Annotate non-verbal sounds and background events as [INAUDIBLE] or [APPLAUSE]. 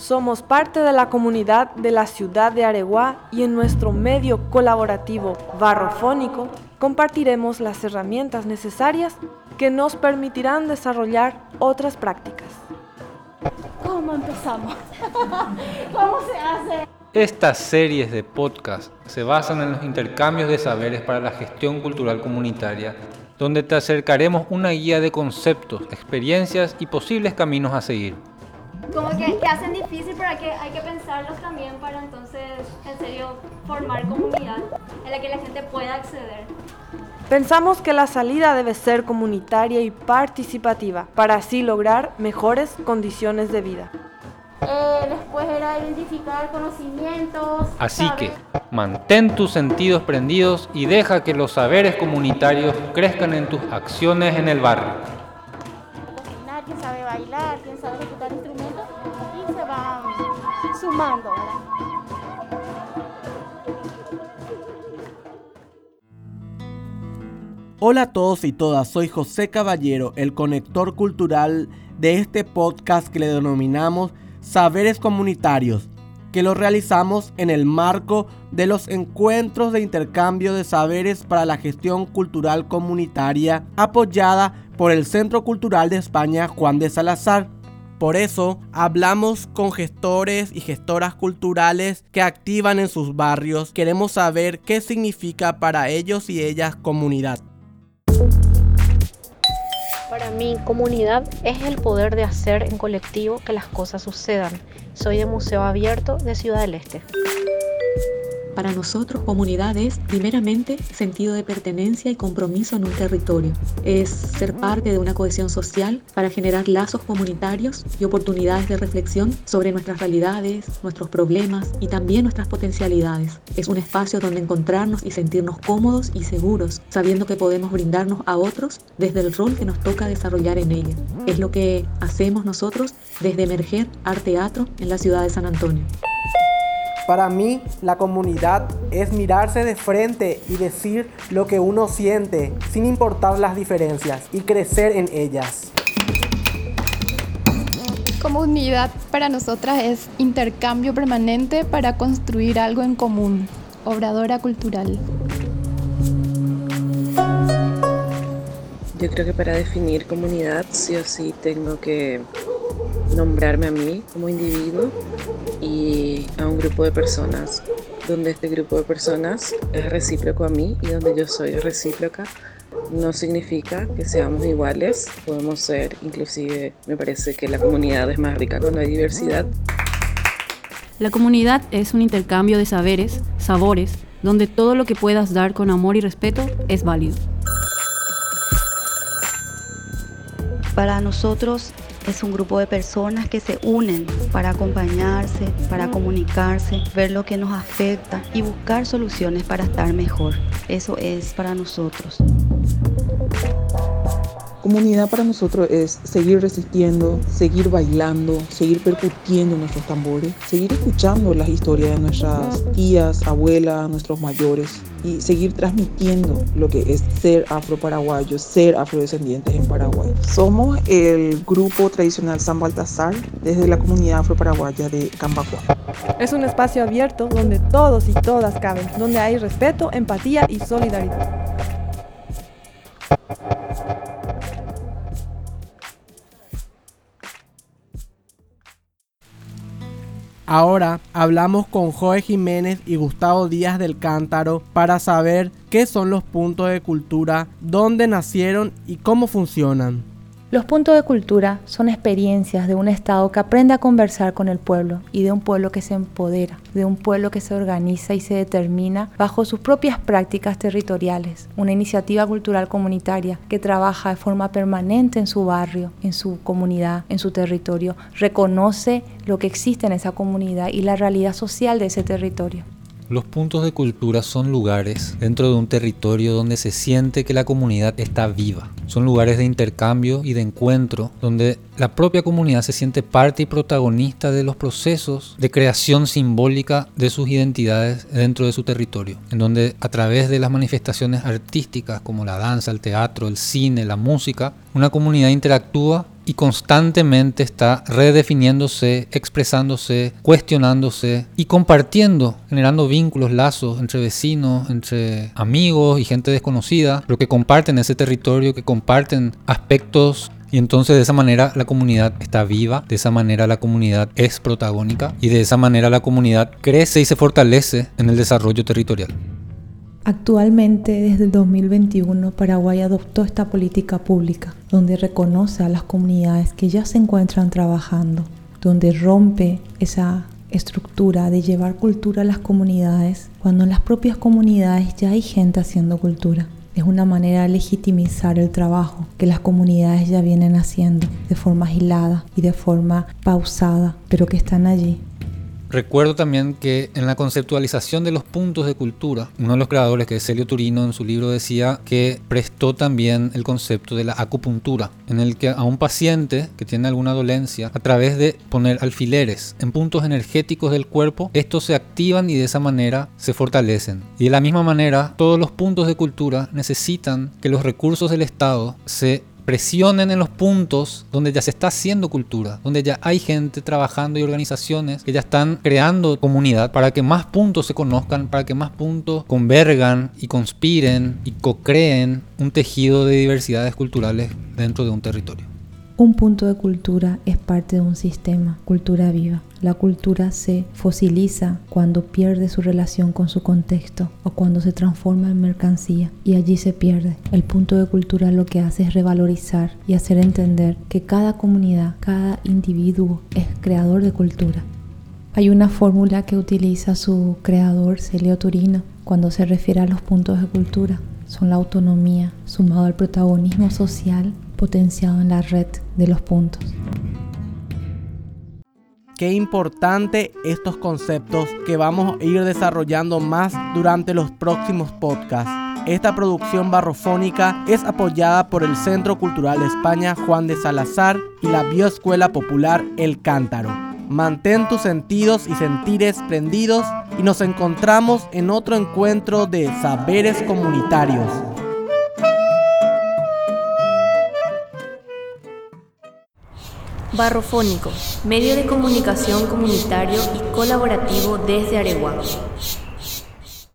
Somos parte de la comunidad de la ciudad de Areguá y en nuestro medio colaborativo barrofónico compartiremos las herramientas necesarias que nos permitirán desarrollar otras prácticas. ¿Cómo empezamos? [LAUGHS] ¿Cómo se hace? Estas series de podcast se basan en los intercambios de saberes para la gestión cultural comunitaria, donde te acercaremos una guía de conceptos, experiencias y posibles caminos a seguir como que, que, hacen difícil, pero hay que, hay que pensarlos también para entonces, en serio, formar comunidad en la que la gente pueda acceder. Pensamos que la salida debe ser comunitaria y participativa para así lograr mejores condiciones de vida. Eh, después era identificar conocimientos. Así que mantén tus sentidos prendidos y deja que los saberes comunitarios crezcan en tus acciones en el barrio. Cocinar, quién sabe bailar, quién sabe ejecutar instrumentos y se van sumando. Hola a todos y todas, soy José Caballero, el conector cultural de este podcast que le denominamos Saberes Comunitarios, que lo realizamos en el marco de los encuentros de intercambio de saberes para la gestión cultural comunitaria apoyada por el Centro Cultural de España Juan de Salazar. Por eso hablamos con gestores y gestoras culturales que activan en sus barrios. Queremos saber qué significa para ellos y ellas comunidad. Para mí, comunidad es el poder de hacer en colectivo que las cosas sucedan. Soy de Museo Abierto de Ciudad del Este. Para nosotros, comunidad es primeramente sentido de pertenencia y compromiso en un territorio. Es ser parte de una cohesión social para generar lazos comunitarios y oportunidades de reflexión sobre nuestras realidades, nuestros problemas y también nuestras potencialidades. Es un espacio donde encontrarnos y sentirnos cómodos y seguros, sabiendo que podemos brindarnos a otros desde el rol que nos toca desarrollar en ella. Es lo que hacemos nosotros desde Emerger Arte Teatro en la ciudad de San Antonio. Para mí, la comunidad es mirarse de frente y decir lo que uno siente, sin importar las diferencias, y crecer en ellas. Comunidad para nosotras es intercambio permanente para construir algo en común. Obradora cultural. Yo creo que para definir comunidad sí o sí tengo que nombrarme a mí como individuo y a un grupo de personas, donde este grupo de personas es recíproco a mí y donde yo soy recíproca. No significa que seamos iguales, podemos ser, inclusive me parece que la comunidad es más rica cuando hay diversidad. La comunidad es un intercambio de saberes, sabores, donde todo lo que puedas dar con amor y respeto es válido. Para nosotros es un grupo de personas que se unen para acompañarse, para comunicarse, ver lo que nos afecta y buscar soluciones para estar mejor. Eso es para nosotros. Comunidad para nosotros es seguir resistiendo, seguir bailando, seguir percutiendo nuestros tambores, seguir escuchando las historias de nuestras tías, abuelas, nuestros mayores y seguir transmitiendo lo que es ser afro-paraguayo, ser afrodescendientes en Paraguay. Somos el grupo tradicional San Baltasar desde la comunidad afro-paraguaya de Cambacuá. Es un espacio abierto donde todos y todas caben, donde hay respeto, empatía y solidaridad. Ahora hablamos con Joe Jiménez y Gustavo Díaz del Cántaro para saber qué son los puntos de cultura, dónde nacieron y cómo funcionan. Los puntos de cultura son experiencias de un Estado que aprende a conversar con el pueblo y de un pueblo que se empodera, de un pueblo que se organiza y se determina bajo sus propias prácticas territoriales. Una iniciativa cultural comunitaria que trabaja de forma permanente en su barrio, en su comunidad, en su territorio, reconoce lo que existe en esa comunidad y la realidad social de ese territorio. Los puntos de cultura son lugares dentro de un territorio donde se siente que la comunidad está viva. Son lugares de intercambio y de encuentro donde la propia comunidad se siente parte y protagonista de los procesos de creación simbólica de sus identidades dentro de su territorio. En donde a través de las manifestaciones artísticas como la danza, el teatro, el cine, la música, una comunidad interactúa y constantemente está redefiniéndose, expresándose, cuestionándose y compartiendo, generando vínculos, lazos entre vecinos, entre amigos y gente desconocida, pero que comparten ese territorio, que comparten aspectos y entonces de esa manera la comunidad está viva, de esa manera la comunidad es protagónica y de esa manera la comunidad crece y se fortalece en el desarrollo territorial. Actualmente, desde el 2021, Paraguay adoptó esta política pública, donde reconoce a las comunidades que ya se encuentran trabajando, donde rompe esa estructura de llevar cultura a las comunidades, cuando en las propias comunidades ya hay gente haciendo cultura. Es una manera de legitimizar el trabajo que las comunidades ya vienen haciendo de forma agilada y de forma pausada, pero que están allí Recuerdo también que en la conceptualización de los puntos de cultura, uno de los creadores, que es Celio Turino, en su libro decía que prestó también el concepto de la acupuntura, en el que a un paciente que tiene alguna dolencia, a través de poner alfileres en puntos energéticos del cuerpo, estos se activan y de esa manera se fortalecen. Y de la misma manera, todos los puntos de cultura necesitan que los recursos del Estado se presionen en los puntos donde ya se está haciendo cultura, donde ya hay gente trabajando y organizaciones que ya están creando comunidad para que más puntos se conozcan, para que más puntos convergan y conspiren y co-creen un tejido de diversidades culturales dentro de un territorio. Un punto de cultura es parte de un sistema, cultura viva. La cultura se fosiliza cuando pierde su relación con su contexto o cuando se transforma en mercancía y allí se pierde. El punto de cultura lo que hace es revalorizar y hacer entender que cada comunidad, cada individuo es creador de cultura. Hay una fórmula que utiliza su creador, Celio Turino, cuando se refiere a los puntos de cultura. Son la autonomía sumado al protagonismo social potenciado en la red de los puntos. Qué importante estos conceptos que vamos a ir desarrollando más durante los próximos podcasts. Esta producción barrofónica es apoyada por el Centro Cultural de España Juan de Salazar y la Bioescuela Popular El Cántaro. Mantén tus sentidos y sentires prendidos y nos encontramos en otro encuentro de saberes comunitarios. Barrofónico, medio de comunicación comunitario y colaborativo desde Areguá.